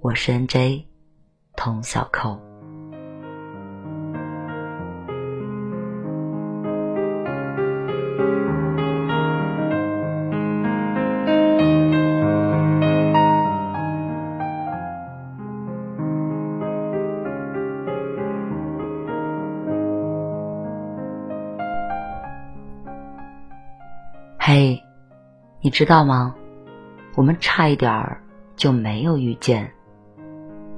我是 N.J. 童小扣。嘿，你知道吗？我们差一点儿就没有遇见。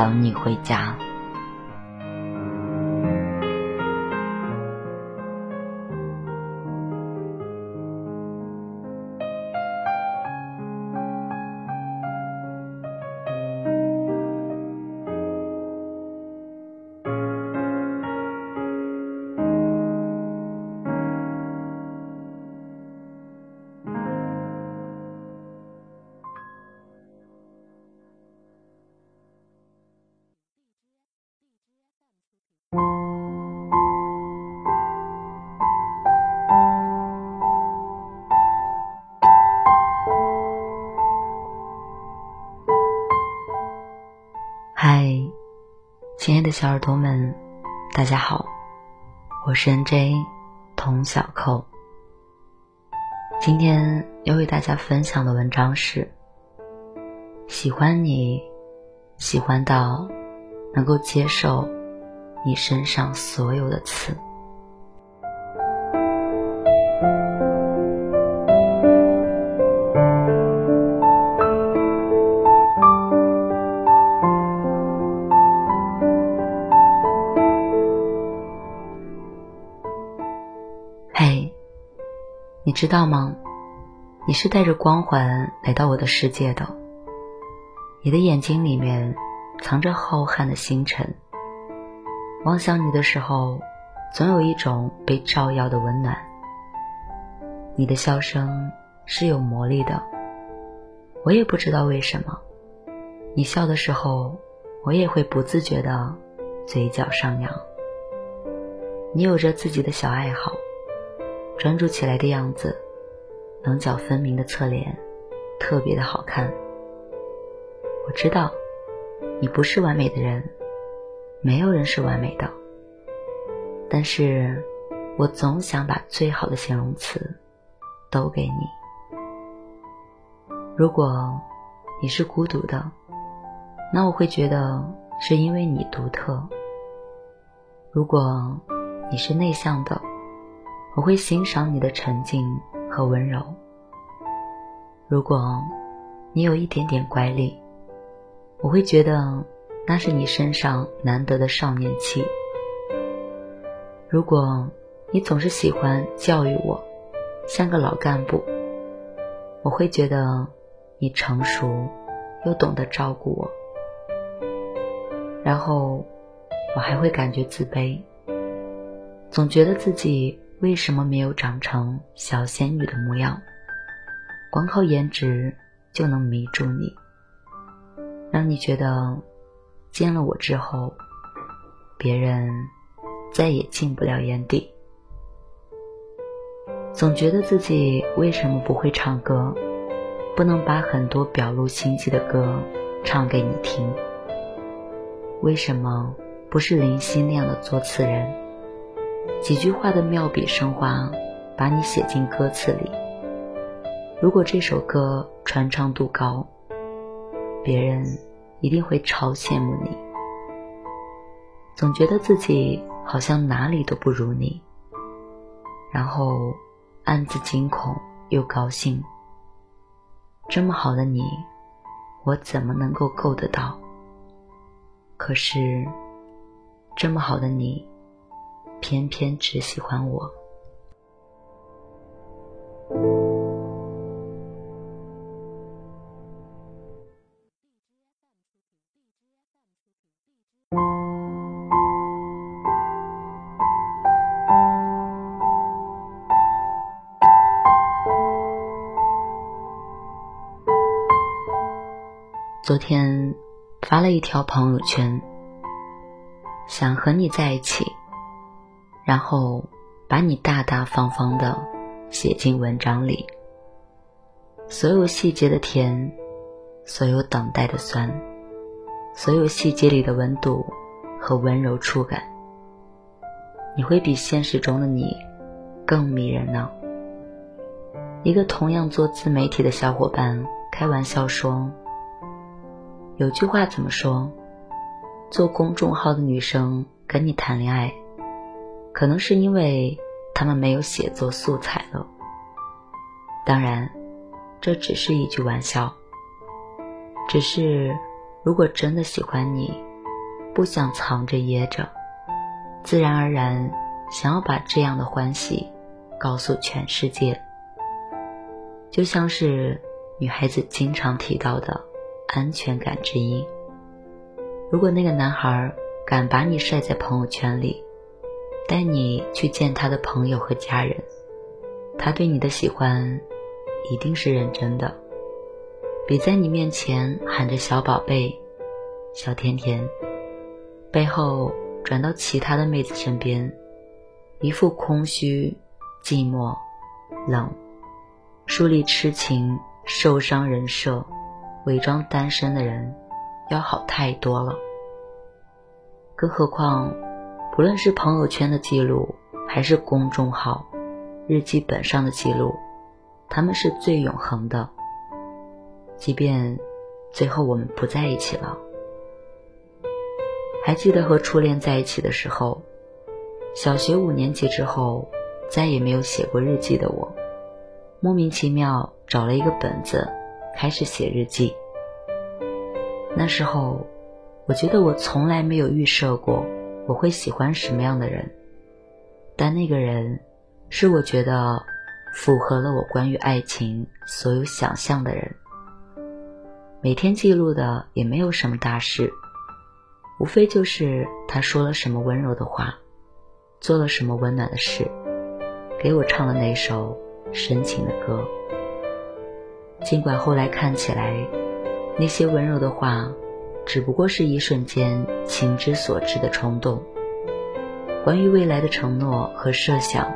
等你回家。小耳朵们，大家好，我是 N.J. 童小扣。今天要为大家分享的文章是：喜欢你，喜欢到能够接受你身上所有的刺。知道吗？你是带着光环来到我的世界的。你的眼睛里面藏着浩瀚的星辰，望向你的时候，总有一种被照耀的温暖。你的笑声是有魔力的，我也不知道为什么，你笑的时候，我也会不自觉的嘴角上扬。你有着自己的小爱好，专注起来的样子，棱角分明的侧脸，特别的好看。我知道，你不是完美的人，没有人是完美的。但是，我总想把最好的形容词都给你。如果你是孤独的，那我会觉得是因为你独特。如果你是内向的，我会欣赏你的沉静和温柔。如果你有一点点乖戾，我会觉得那是你身上难得的少年气。如果你总是喜欢教育我，像个老干部，我会觉得你成熟又懂得照顾我。然后我还会感觉自卑。总觉得自己为什么没有长成小仙女的模样？光靠颜值就能迷住你，让你觉得见了我之后，别人再也进不了眼底。总觉得自己为什么不会唱歌，不能把很多表露心迹的歌唱给你听？为什么不是林夕那样的作词人？几句话的妙笔生花，把你写进歌词里。如果这首歌传唱度高，别人一定会超羡慕你。总觉得自己好像哪里都不如你，然后暗自惊恐又高兴。这么好的你，我怎么能够够得到？可是，这么好的你。偏偏只喜欢我。昨天发了一条朋友圈，想和你在一起。然后把你大大方方的写进文章里，所有细节的甜，所有等待的酸，所有细节里的温度和温柔触感，你会比现实中的你更迷人呢。一个同样做自媒体的小伙伴开玩笑说：“有句话怎么说？做公众号的女生跟你谈恋爱。”可能是因为他们没有写作素材了。当然，这只是一句玩笑。只是，如果真的喜欢你，不想藏着掖着，自然而然想要把这样的欢喜告诉全世界。就像是女孩子经常提到的安全感之一。如果那个男孩敢把你晒在朋友圈里，带你去见他的朋友和家人，他对你的喜欢一定是认真的，比在你面前喊着小宝贝、小甜甜，背后转到其他的妹子身边，一副空虚、寂寞、冷，树立痴情、受伤人设，伪装单身的人要好太多了，更何况。不论是朋友圈的记录，还是公众号、日记本上的记录，他们是最永恒的。即便最后我们不在一起了，还记得和初恋在一起的时候，小学五年级之后再也没有写过日记的我，莫名其妙找了一个本子，开始写日记。那时候，我觉得我从来没有预设过。我会喜欢什么样的人？但那个人是我觉得符合了我关于爱情所有想象的人。每天记录的也没有什么大事，无非就是他说了什么温柔的话，做了什么温暖的事，给我唱了那首深情的歌。尽管后来看起来，那些温柔的话，只不过是一瞬间情之所至的冲动。关于未来的承诺和设想，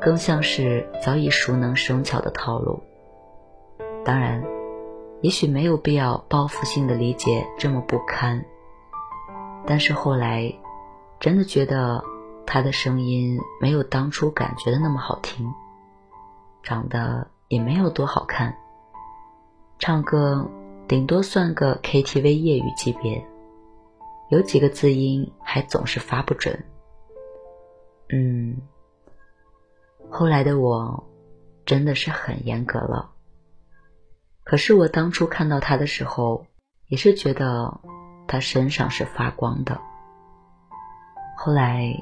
更像是早已熟能生巧的套路。当然，也许没有必要报复性的理解这么不堪。但是后来，真的觉得他的声音没有当初感觉的那么好听，长得也没有多好看，唱歌顶多算个 KTV 业余级别，有几个字音还总是发不准。嗯，后来的我真的是很严格了。可是我当初看到他的时候，也是觉得。他身上是发光的。后来，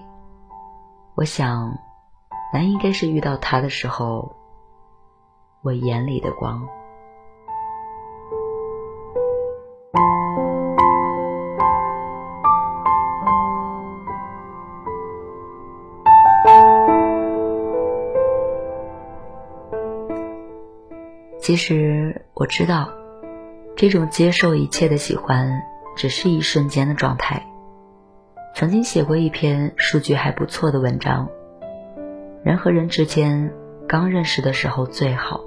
我想，那应该是遇到他的时候，我眼里的光。其实我知道，这种接受一切的喜欢。只是一瞬间的状态。曾经写过一篇数据还不错的文章。人和人之间刚认识的时候最好。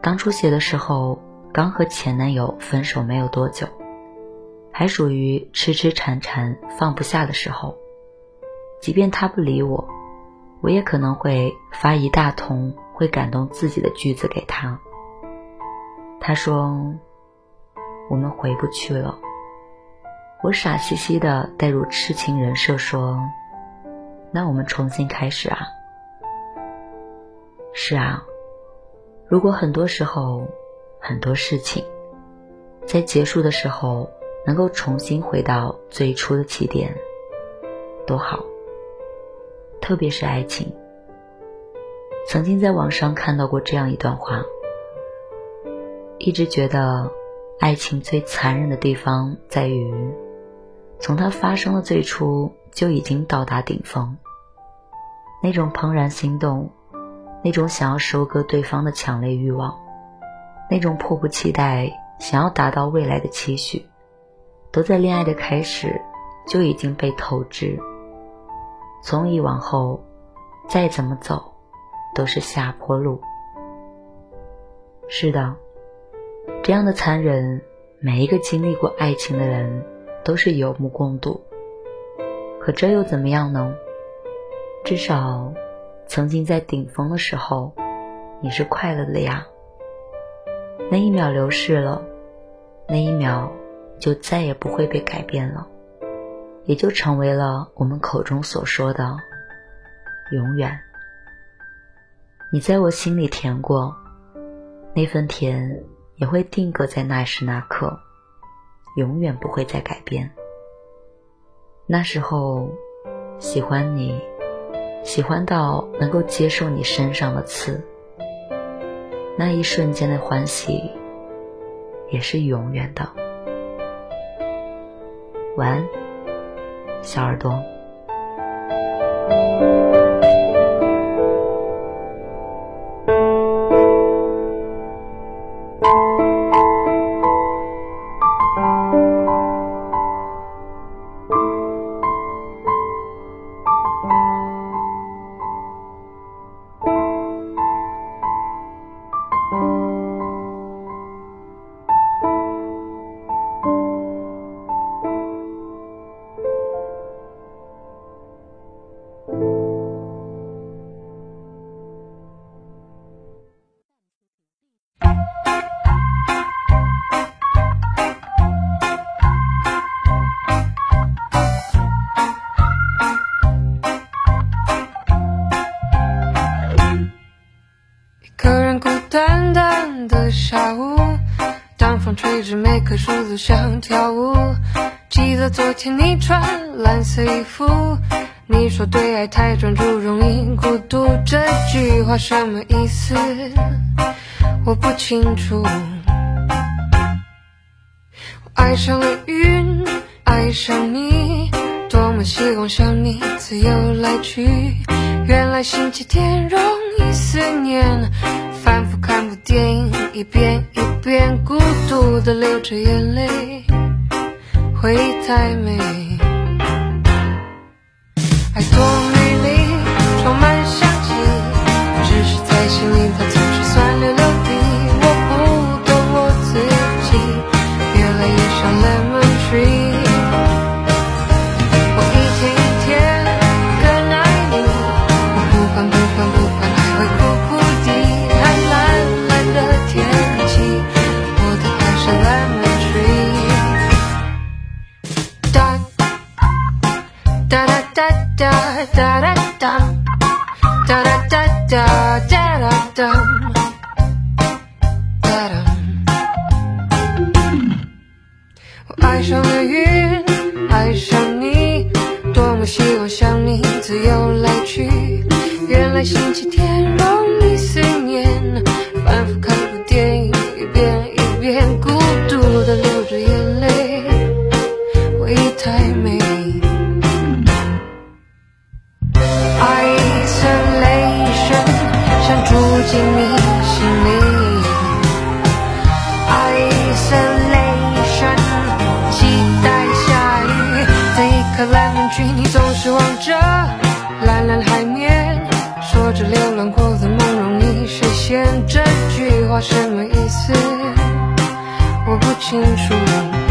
当初写的时候，刚和前男友分手没有多久，还属于痴痴缠缠放不下的时候。即便他不理我，我也可能会发一大通会感动自己的句子给他。他说。我们回不去了。我傻兮兮的带入痴情人设说：“那我们重新开始啊。”是啊，如果很多时候很多事情在结束的时候能够重新回到最初的起点，多好。特别是爱情。曾经在网上看到过这样一段话，一直觉得。爱情最残忍的地方在于，从它发生的最初就已经到达顶峰。那种怦然心动，那种想要收割对方的强烈欲望，那种迫不及待想要达到未来的期许，都在恋爱的开始就已经被透支。从一往后，再怎么走，都是下坡路。是的。这样的残忍，每一个经历过爱情的人都是有目共睹。可这又怎么样呢？至少，曾经在顶峰的时候，你是快乐的呀。那一秒流逝了，那一秒就再也不会被改变了，也就成为了我们口中所说的永远。你在我心里甜过，那份甜。也会定格在那时那刻，永远不会再改变。那时候，喜欢你，喜欢到能够接受你身上的刺，那一瞬间的欢喜，也是永远的。晚安，小耳朵。子想跳舞。记得昨天你穿蓝色衣服，你说对爱太专注容易孤独，这句话什么意思？我不清楚。我爱上了云，爱上你，多么希望像你自由来去。原来星期天容易思念，反复看部电影，一遍一遍孤独的流着眼泪，回忆太美，爱多美。自由来去，原来星期天容易。间这句话什么意思？我不清楚。